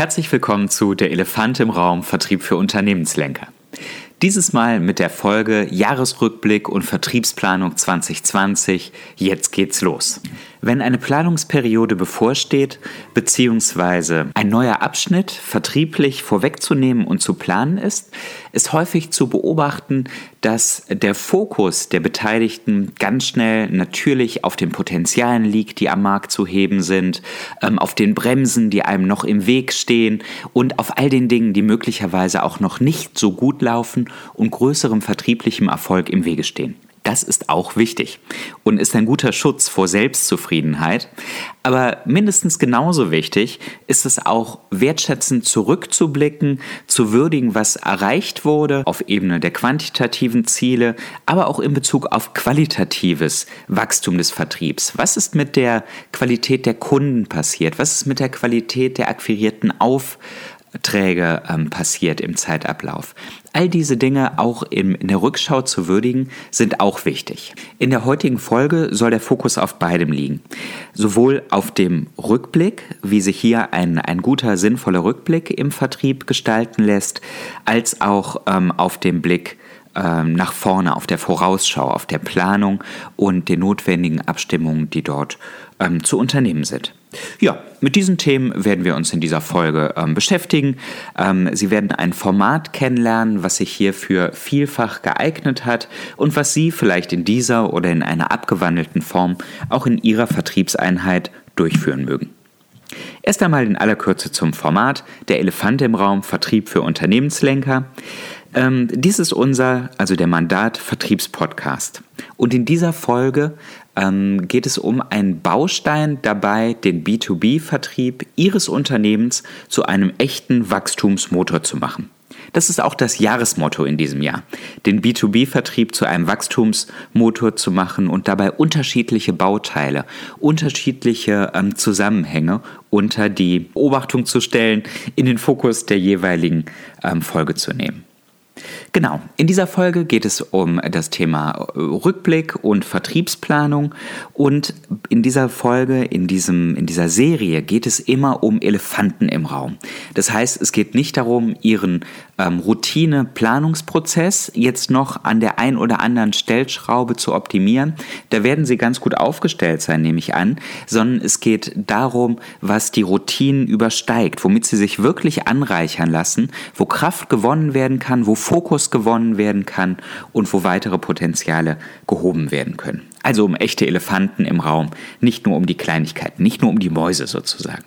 Herzlich willkommen zu Der Elefant im Raum Vertrieb für Unternehmenslenker. Dieses Mal mit der Folge Jahresrückblick und Vertriebsplanung 2020. Jetzt geht's los. Wenn eine Planungsperiode bevorsteht, beziehungsweise ein neuer Abschnitt vertrieblich vorwegzunehmen und zu planen ist, ist häufig zu beobachten, dass der Fokus der Beteiligten ganz schnell natürlich auf den Potenzialen liegt, die am Markt zu heben sind, ähm, auf den Bremsen, die einem noch im Weg stehen und auf all den Dingen, die möglicherweise auch noch nicht so gut laufen und größerem vertrieblichem Erfolg im Wege stehen. Das ist auch wichtig und ist ein guter Schutz vor Selbstzufriedenheit. Aber mindestens genauso wichtig ist es auch wertschätzend zurückzublicken, zu würdigen, was erreicht wurde auf Ebene der quantitativen Ziele, aber auch in Bezug auf qualitatives Wachstum des Vertriebs. Was ist mit der Qualität der Kunden passiert? Was ist mit der Qualität der akquirierten Auf Träge ähm, passiert im Zeitablauf. All diese Dinge auch im, in der Rückschau zu würdigen, sind auch wichtig. In der heutigen Folge soll der Fokus auf beidem liegen. Sowohl auf dem Rückblick, wie sich hier ein, ein guter, sinnvoller Rückblick im Vertrieb gestalten lässt, als auch ähm, auf dem Blick ähm, nach vorne, auf der Vorausschau, auf der Planung und den notwendigen Abstimmungen, die dort ähm, zu unternehmen sind. Ja, mit diesen Themen werden wir uns in dieser Folge ähm, beschäftigen. Ähm, Sie werden ein Format kennenlernen, was sich hierfür vielfach geeignet hat und was Sie vielleicht in dieser oder in einer abgewandelten Form auch in Ihrer Vertriebseinheit durchführen mögen. Erst einmal in aller Kürze zum Format. Der Elefant im Raum, Vertrieb für Unternehmenslenker. Ähm, dies ist unser, also der Mandat Vertriebspodcast. Und in dieser Folge ähm, geht es um einen Baustein dabei, den B2B-Vertrieb Ihres Unternehmens zu einem echten Wachstumsmotor zu machen. Das ist auch das Jahresmotto in diesem Jahr, den B2B-Vertrieb zu einem Wachstumsmotor zu machen und dabei unterschiedliche Bauteile, unterschiedliche ähm, Zusammenhänge unter die Beobachtung zu stellen, in den Fokus der jeweiligen ähm, Folge zu nehmen. Genau, in dieser Folge geht es um das Thema äh, Rückblick und Vertriebsplanung und in dieser Folge, in, diesem, in dieser Serie geht es immer um Elefanten im Raum. Das heißt, es geht nicht darum, Ihren ähm, Routine-Planungsprozess jetzt noch an der ein oder anderen Stellschraube zu optimieren. Da werden Sie ganz gut aufgestellt sein, nehme ich an, sondern es geht darum, was die Routinen übersteigt, womit Sie sich wirklich anreichern lassen, wo Kraft gewonnen werden kann, wo Fokus gewonnen werden kann und wo weitere Potenziale gehoben werden können. Also um echte Elefanten im Raum, nicht nur um die Kleinigkeiten, nicht nur um die Mäuse sozusagen.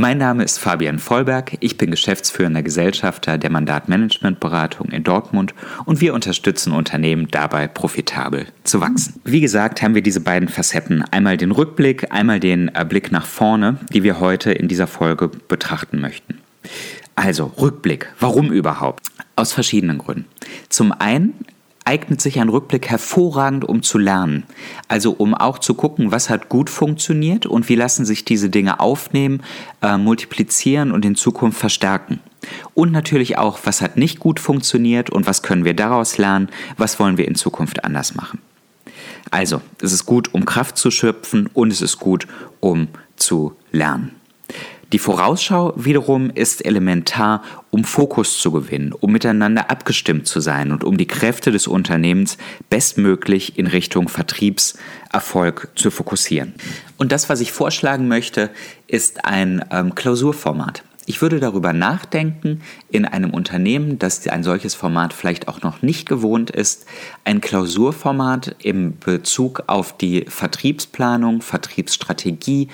Mein Name ist Fabian Vollberg, ich bin geschäftsführender Gesellschafter der Mandatmanagementberatung in Dortmund und wir unterstützen Unternehmen dabei, profitabel zu wachsen. Wie gesagt, haben wir diese beiden Facetten, einmal den Rückblick, einmal den äh, Blick nach vorne, die wir heute in dieser Folge betrachten möchten. Also Rückblick, warum überhaupt? Aus verschiedenen Gründen. Zum einen eignet sich ein Rückblick hervorragend, um zu lernen. Also um auch zu gucken, was hat gut funktioniert und wie lassen sich diese Dinge aufnehmen, äh, multiplizieren und in Zukunft verstärken. Und natürlich auch, was hat nicht gut funktioniert und was können wir daraus lernen, was wollen wir in Zukunft anders machen. Also, es ist gut, um Kraft zu schöpfen und es ist gut, um zu lernen. Die Vorausschau wiederum ist elementar, um Fokus zu gewinnen, um miteinander abgestimmt zu sein und um die Kräfte des Unternehmens bestmöglich in Richtung Vertriebserfolg zu fokussieren. Und das, was ich vorschlagen möchte, ist ein ähm, Klausurformat. Ich würde darüber nachdenken, in einem Unternehmen, das ein solches Format vielleicht auch noch nicht gewohnt ist, ein Klausurformat im Bezug auf die Vertriebsplanung, Vertriebsstrategie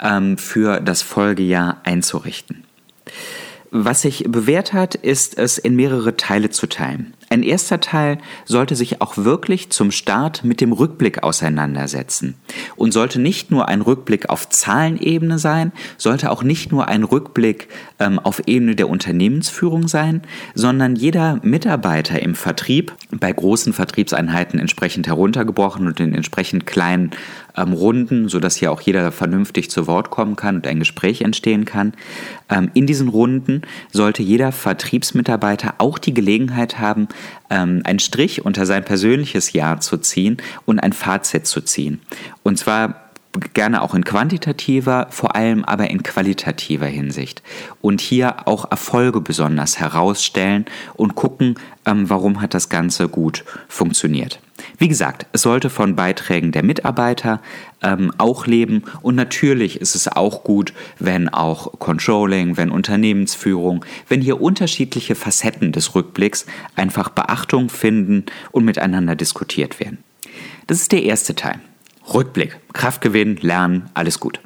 ähm, für das Folgejahr einzurichten. Was sich bewährt hat, ist es in mehrere Teile zu teilen. Ein erster Teil sollte sich auch wirklich zum Start mit dem Rückblick auseinandersetzen und sollte nicht nur ein Rückblick auf Zahlenebene sein, sollte auch nicht nur ein Rückblick ähm, auf Ebene der Unternehmensführung sein, sondern jeder Mitarbeiter im Vertrieb, bei großen Vertriebseinheiten entsprechend heruntergebrochen und in entsprechend kleinen ähm, Runden, sodass hier auch jeder vernünftig zu Wort kommen kann und ein Gespräch entstehen kann. Ähm, in diesen Runden sollte jeder Vertriebsmitarbeiter auch die Gelegenheit haben, ähm, einen Strich unter sein persönliches Jahr zu ziehen und ein Fazit zu ziehen. Und zwar gerne auch in quantitativer, vor allem aber in qualitativer Hinsicht. Und hier auch Erfolge besonders herausstellen und gucken, ähm, warum hat das Ganze gut funktioniert. Wie gesagt, es sollte von Beiträgen der Mitarbeiter ähm, auch leben und natürlich ist es auch gut, wenn auch Controlling, wenn Unternehmensführung, wenn hier unterschiedliche Facetten des Rückblicks einfach Beachtung finden und miteinander diskutiert werden. Das ist der erste Teil. Rückblick, Kraft gewinnen, lernen, alles gut.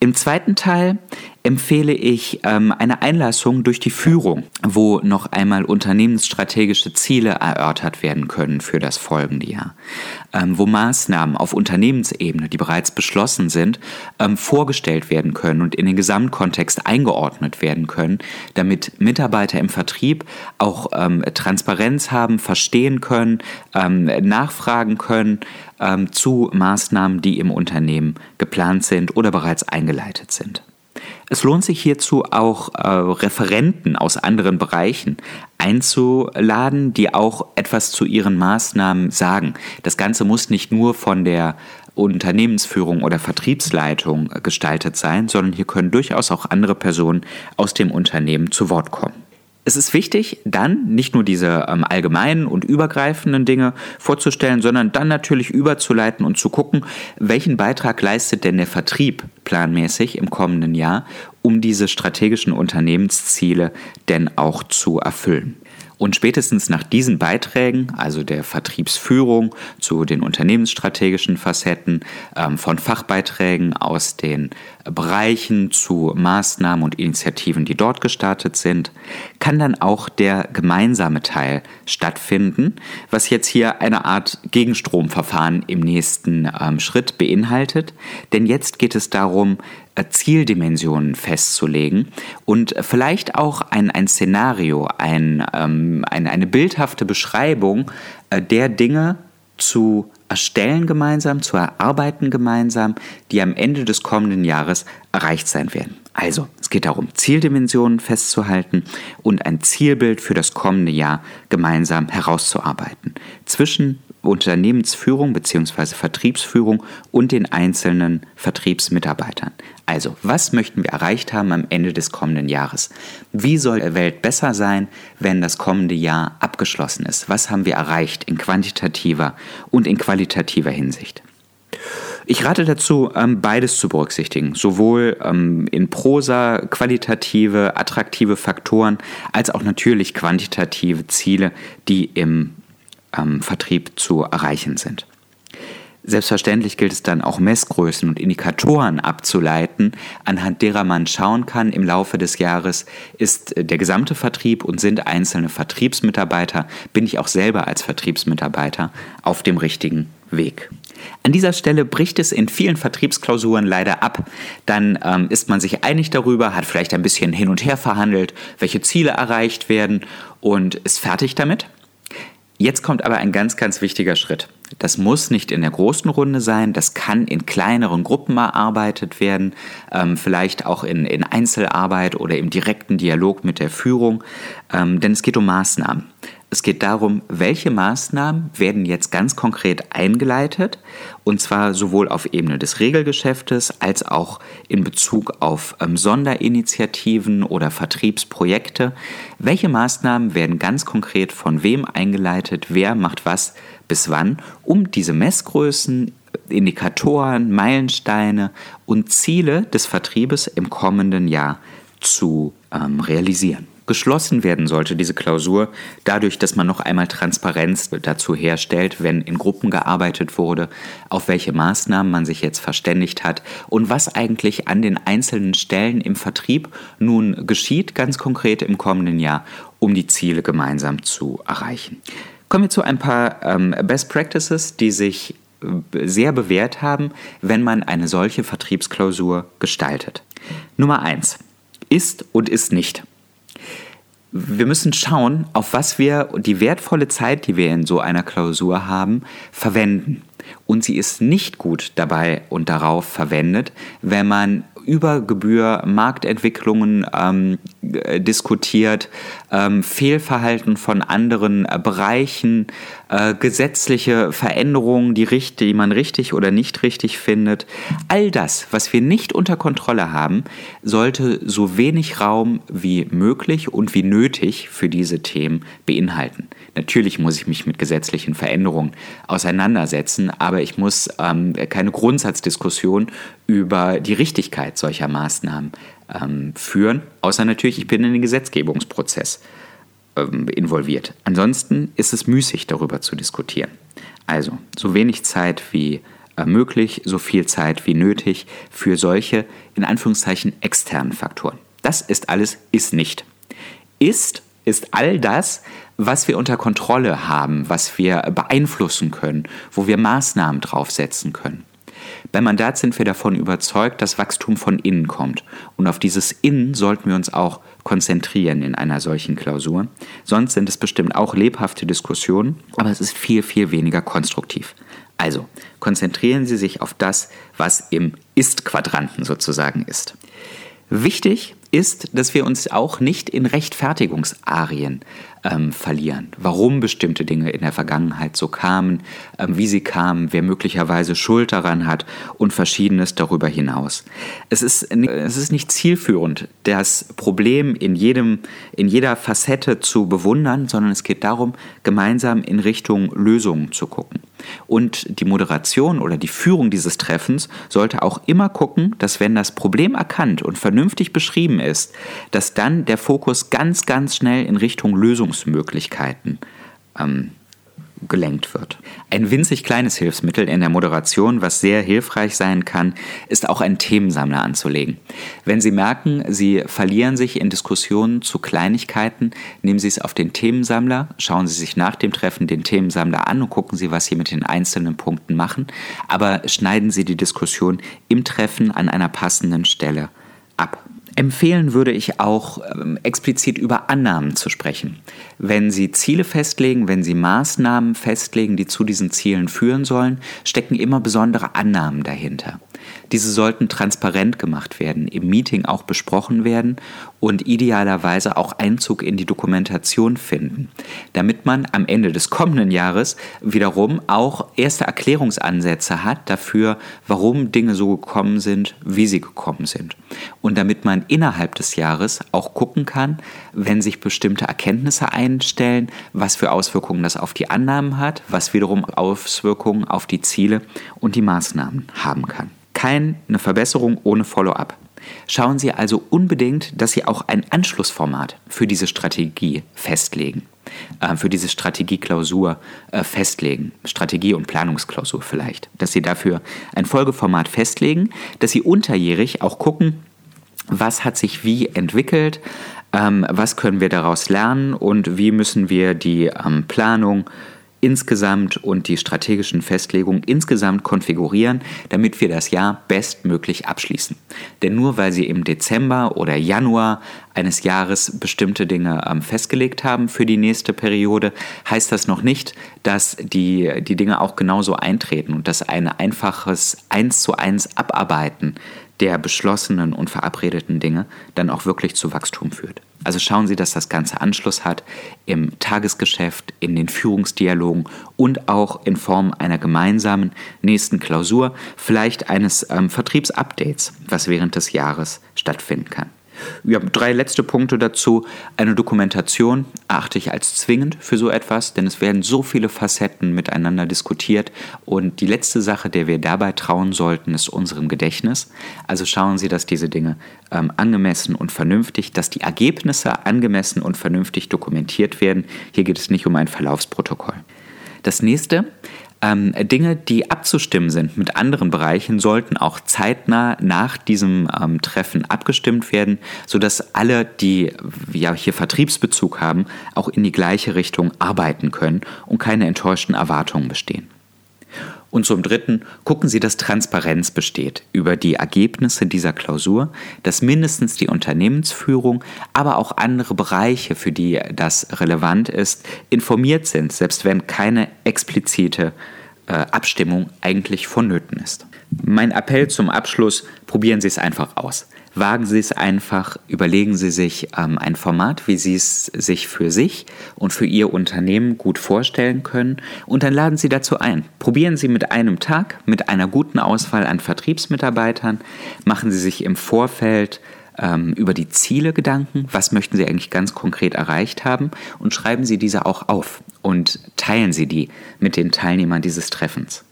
Im zweiten Teil empfehle ich ähm, eine Einlassung durch die Führung, wo noch einmal unternehmensstrategische Ziele erörtert werden können für das folgende Jahr, ähm, wo Maßnahmen auf Unternehmensebene, die bereits beschlossen sind, ähm, vorgestellt werden können und in den Gesamtkontext eingeordnet werden können, damit Mitarbeiter im Vertrieb auch ähm, Transparenz haben, verstehen können, ähm, nachfragen können ähm, zu Maßnahmen, die im Unternehmen geplant sind oder bereits eingeleitet sind. Es lohnt sich hierzu auch äh, Referenten aus anderen Bereichen einzuladen, die auch etwas zu ihren Maßnahmen sagen. Das Ganze muss nicht nur von der Unternehmensführung oder Vertriebsleitung gestaltet sein, sondern hier können durchaus auch andere Personen aus dem Unternehmen zu Wort kommen. Es ist wichtig, dann nicht nur diese ähm, allgemeinen und übergreifenden Dinge vorzustellen, sondern dann natürlich überzuleiten und zu gucken, welchen Beitrag leistet denn der Vertrieb planmäßig im kommenden Jahr, um diese strategischen Unternehmensziele denn auch zu erfüllen. Und spätestens nach diesen Beiträgen, also der Vertriebsführung zu den unternehmensstrategischen Facetten, ähm, von Fachbeiträgen aus den Bereichen zu Maßnahmen und Initiativen, die dort gestartet sind, kann dann auch der gemeinsame Teil stattfinden, was jetzt hier eine Art Gegenstromverfahren im nächsten ähm, Schritt beinhaltet. Denn jetzt geht es darum, äh, Zieldimensionen festzulegen und vielleicht auch ein, ein Szenario, ein, ähm, eine, eine bildhafte Beschreibung äh, der Dinge zu erstellen gemeinsam, zu erarbeiten gemeinsam, die am Ende des kommenden Jahres erreicht sein werden. Also, es geht darum, Zieldimensionen festzuhalten und ein Zielbild für das kommende Jahr gemeinsam herauszuarbeiten. Zwischen Unternehmensführung bzw. Vertriebsführung und den einzelnen Vertriebsmitarbeitern. Also, was möchten wir erreicht haben am Ende des kommenden Jahres? Wie soll die Welt besser sein, wenn das kommende Jahr abgeschlossen ist? Was haben wir erreicht in quantitativer und in qualitativer Hinsicht? Ich rate dazu, ähm, beides zu berücksichtigen, sowohl ähm, in Prosa qualitative, attraktive Faktoren, als auch natürlich quantitative Ziele, die im ähm, Vertrieb zu erreichen sind. Selbstverständlich gilt es dann auch Messgrößen und Indikatoren abzuleiten, anhand derer man schauen kann, im Laufe des Jahres ist der gesamte Vertrieb und sind einzelne Vertriebsmitarbeiter, bin ich auch selber als Vertriebsmitarbeiter auf dem richtigen Weg. An dieser Stelle bricht es in vielen Vertriebsklausuren leider ab. Dann ähm, ist man sich einig darüber, hat vielleicht ein bisschen hin und her verhandelt, welche Ziele erreicht werden und ist fertig damit. Jetzt kommt aber ein ganz, ganz wichtiger Schritt. Das muss nicht in der großen Runde sein, das kann in kleineren Gruppen erarbeitet werden, ähm, vielleicht auch in, in Einzelarbeit oder im direkten Dialog mit der Führung, ähm, denn es geht um Maßnahmen. Es geht darum, welche Maßnahmen werden jetzt ganz konkret eingeleitet, und zwar sowohl auf Ebene des Regelgeschäftes als auch in Bezug auf ähm, Sonderinitiativen oder Vertriebsprojekte. Welche Maßnahmen werden ganz konkret von wem eingeleitet, wer macht was bis wann, um diese Messgrößen, Indikatoren, Meilensteine und Ziele des Vertriebes im kommenden Jahr zu ähm, realisieren geschlossen werden sollte, diese Klausur, dadurch, dass man noch einmal Transparenz dazu herstellt, wenn in Gruppen gearbeitet wurde, auf welche Maßnahmen man sich jetzt verständigt hat und was eigentlich an den einzelnen Stellen im Vertrieb nun geschieht, ganz konkret im kommenden Jahr, um die Ziele gemeinsam zu erreichen. Kommen wir zu ein paar ähm, Best Practices, die sich äh, sehr bewährt haben, wenn man eine solche Vertriebsklausur gestaltet. Nummer eins Ist und ist nicht wir müssen schauen, auf was wir die wertvolle Zeit, die wir in so einer Klausur haben, verwenden. Und sie ist nicht gut dabei und darauf verwendet, wenn man über Gebühr Marktentwicklungen ähm, diskutiert, ähm, Fehlverhalten von anderen äh, Bereichen, äh, gesetzliche Veränderungen, die, richtig, die man richtig oder nicht richtig findet. All das, was wir nicht unter Kontrolle haben, sollte so wenig Raum wie möglich und wie nötig für diese Themen beinhalten. Natürlich muss ich mich mit gesetzlichen Veränderungen auseinandersetzen, aber ich muss ähm, keine Grundsatzdiskussion über die Richtigkeit solcher Maßnahmen ähm, führen, außer natürlich, ich bin in den Gesetzgebungsprozess ähm, involviert. Ansonsten ist es müßig, darüber zu diskutieren. Also so wenig Zeit wie äh, möglich, so viel Zeit wie nötig für solche, in Anführungszeichen, externen Faktoren. Das ist alles, ist nicht. Ist ist all das, was wir unter Kontrolle haben, was wir beeinflussen können, wo wir Maßnahmen draufsetzen können. Beim Mandat sind wir davon überzeugt, dass Wachstum von innen kommt. Und auf dieses Innen sollten wir uns auch konzentrieren in einer solchen Klausur. Sonst sind es bestimmt auch lebhafte Diskussionen, aber es ist viel, viel weniger konstruktiv. Also konzentrieren Sie sich auf das, was im Ist-Quadranten sozusagen ist. Wichtig ist, dass wir uns auch nicht in Rechtfertigungsarien ähm, verlieren. Warum bestimmte Dinge in der Vergangenheit so kamen, ähm, wie sie kamen, wer möglicherweise Schuld daran hat und verschiedenes darüber hinaus. Es ist, es ist nicht zielführend, das Problem in, jedem, in jeder Facette zu bewundern, sondern es geht darum, gemeinsam in Richtung Lösungen zu gucken. Und die Moderation oder die Führung dieses Treffens sollte auch immer gucken, dass wenn das Problem erkannt und vernünftig beschrieben ist, dass dann der Fokus ganz, ganz schnell in Richtung Lösungsmöglichkeiten ähm, gelenkt wird. Ein winzig kleines Hilfsmittel in der Moderation, was sehr hilfreich sein kann, ist auch einen Themensammler anzulegen. Wenn Sie merken, Sie verlieren sich in Diskussionen zu Kleinigkeiten, nehmen Sie es auf den Themensammler, schauen Sie sich nach dem Treffen den Themensammler an und gucken Sie, was Sie mit den einzelnen Punkten machen, aber schneiden Sie die Diskussion im Treffen an einer passenden Stelle. Empfehlen würde ich auch ähm, explizit über Annahmen zu sprechen. Wenn Sie Ziele festlegen, wenn Sie Maßnahmen festlegen, die zu diesen Zielen führen sollen, stecken immer besondere Annahmen dahinter. Diese sollten transparent gemacht werden, im Meeting auch besprochen werden und idealerweise auch Einzug in die Dokumentation finden, damit man am Ende des kommenden Jahres wiederum auch erste Erklärungsansätze hat dafür, warum Dinge so gekommen sind, wie sie gekommen sind. Und damit man innerhalb des Jahres auch gucken kann, wenn sich bestimmte Erkenntnisse einstellen, was für Auswirkungen das auf die Annahmen hat, was wiederum Auswirkungen auf die Ziele und die Maßnahmen haben kann keine Verbesserung ohne Follow-up. Schauen Sie also unbedingt, dass Sie auch ein Anschlussformat für diese Strategie festlegen, äh, für diese Strategieklausur äh, festlegen, Strategie- und Planungsklausur vielleicht, dass Sie dafür ein Folgeformat festlegen, dass Sie unterjährig auch gucken, was hat sich wie entwickelt, ähm, was können wir daraus lernen und wie müssen wir die ähm, Planung insgesamt und die strategischen Festlegungen insgesamt konfigurieren, damit wir das Jahr bestmöglich abschließen. Denn nur weil Sie im Dezember oder Januar eines Jahres bestimmte Dinge ähm, festgelegt haben für die nächste Periode, heißt das noch nicht, dass die, die Dinge auch genauso eintreten und dass ein einfaches eins zu eins Abarbeiten der beschlossenen und verabredeten Dinge dann auch wirklich zu Wachstum führt. Also schauen Sie, dass das Ganze Anschluss hat im Tagesgeschäft, in den Führungsdialogen und auch in Form einer gemeinsamen nächsten Klausur, vielleicht eines ähm, Vertriebsupdates, was während des Jahres stattfinden kann. Ja, drei letzte Punkte dazu. Eine Dokumentation erachte ich als zwingend für so etwas, denn es werden so viele Facetten miteinander diskutiert. Und die letzte Sache, der wir dabei trauen sollten, ist unserem Gedächtnis. Also schauen Sie, dass diese Dinge ähm, angemessen und vernünftig, dass die Ergebnisse angemessen und vernünftig dokumentiert werden. Hier geht es nicht um ein Verlaufsprotokoll. Das nächste, ähm, Dinge, die abzustimmen sind mit anderen Bereichen, sollten auch zeitnah nach diesem ähm, Treffen abgestimmt werden, sodass alle, die ja hier Vertriebsbezug haben, auch in die gleiche Richtung arbeiten können und keine enttäuschten Erwartungen bestehen. Und zum Dritten gucken Sie, dass Transparenz besteht über die Ergebnisse dieser Klausur, dass mindestens die Unternehmensführung, aber auch andere Bereiche, für die das relevant ist, informiert sind, selbst wenn keine explizite äh, Abstimmung eigentlich vonnöten ist. Mein Appell zum Abschluss, probieren Sie es einfach aus. Wagen Sie es einfach, überlegen Sie sich ähm, ein Format, wie Sie es sich für sich und für Ihr Unternehmen gut vorstellen können und dann laden Sie dazu ein. Probieren Sie mit einem Tag, mit einer guten Auswahl an Vertriebsmitarbeitern, machen Sie sich im Vorfeld ähm, über die Ziele Gedanken, was möchten Sie eigentlich ganz konkret erreicht haben und schreiben Sie diese auch auf und teilen Sie die mit den Teilnehmern dieses Treffens.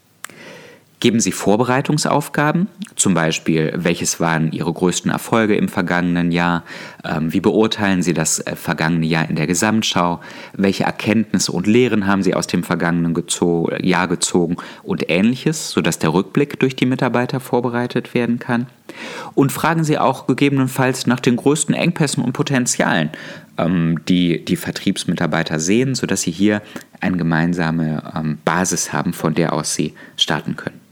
Geben Sie Vorbereitungsaufgaben, zum Beispiel, welches waren Ihre größten Erfolge im vergangenen Jahr, ähm, wie beurteilen Sie das äh, vergangene Jahr in der Gesamtschau, welche Erkenntnisse und Lehren haben Sie aus dem vergangenen Jahr gezogen und ähnliches, sodass der Rückblick durch die Mitarbeiter vorbereitet werden kann. Und fragen Sie auch gegebenenfalls nach den größten Engpässen und Potenzialen, ähm, die die Vertriebsmitarbeiter sehen, sodass Sie hier eine gemeinsame ähm, Basis haben, von der aus Sie starten können.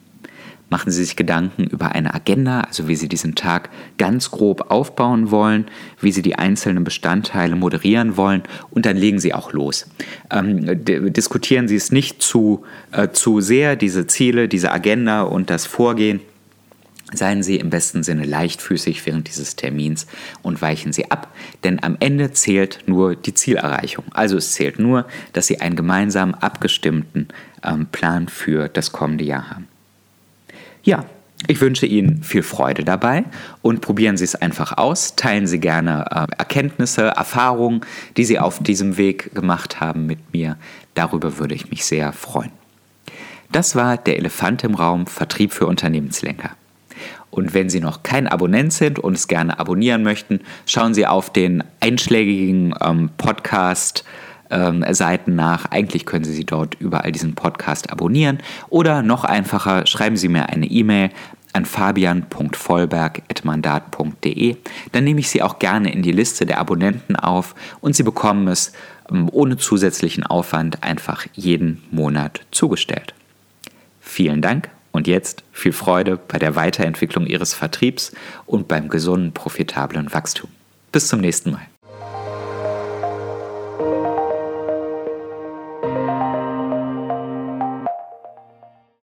Machen Sie sich Gedanken über eine Agenda, also wie Sie diesen Tag ganz grob aufbauen wollen, wie Sie die einzelnen Bestandteile moderieren wollen und dann legen Sie auch los. Ähm, diskutieren Sie es nicht zu, äh, zu sehr, diese Ziele, diese Agenda und das Vorgehen. Seien Sie im besten Sinne leichtfüßig während dieses Termins und weichen Sie ab, denn am Ende zählt nur die Zielerreichung. Also es zählt nur, dass Sie einen gemeinsam abgestimmten ähm, Plan für das kommende Jahr haben. Ja, ich wünsche Ihnen viel Freude dabei und probieren Sie es einfach aus. Teilen Sie gerne äh, Erkenntnisse, Erfahrungen, die Sie auf diesem Weg gemacht haben mit mir. Darüber würde ich mich sehr freuen. Das war der Elefant im Raum Vertrieb für Unternehmenslenker. Und wenn Sie noch kein Abonnent sind und es gerne abonnieren möchten, schauen Sie auf den einschlägigen ähm, Podcast ähm, Seiten nach. Eigentlich können Sie sie dort überall diesen Podcast abonnieren. Oder noch einfacher, schreiben Sie mir eine E-Mail an fabian.vollberg.mandat.de. Dann nehme ich Sie auch gerne in die Liste der Abonnenten auf und Sie bekommen es ähm, ohne zusätzlichen Aufwand einfach jeden Monat zugestellt. Vielen Dank und jetzt viel Freude bei der Weiterentwicklung Ihres Vertriebs und beim gesunden, profitablen Wachstum. Bis zum nächsten Mal.